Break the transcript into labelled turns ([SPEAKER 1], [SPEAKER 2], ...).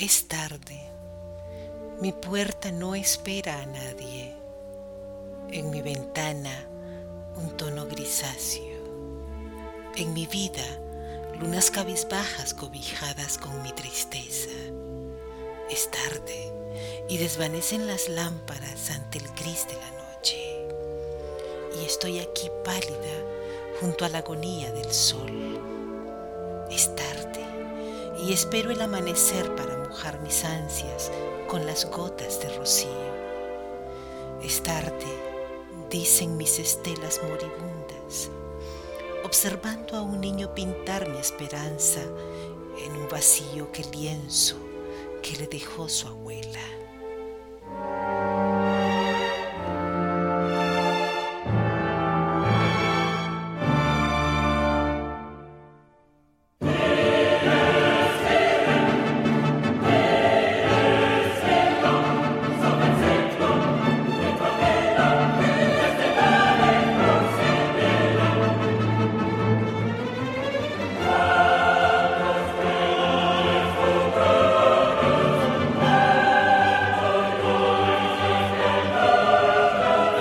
[SPEAKER 1] Es tarde. Mi puerta no espera a nadie. En mi ventana un tono grisáceo. En mi vida lunas cabizbajas cobijadas con mi tristeza. Es tarde y desvanecen las lámparas ante el gris de la noche. Y estoy aquí pálida junto a la agonía del sol. Es tarde y espero el amanecer para mojar mis ansias con las gotas de rocío. Es tarde, dicen mis estelas moribundas, observando a un niño pintar mi esperanza en un vacío que lienzo que le dejó su abuela.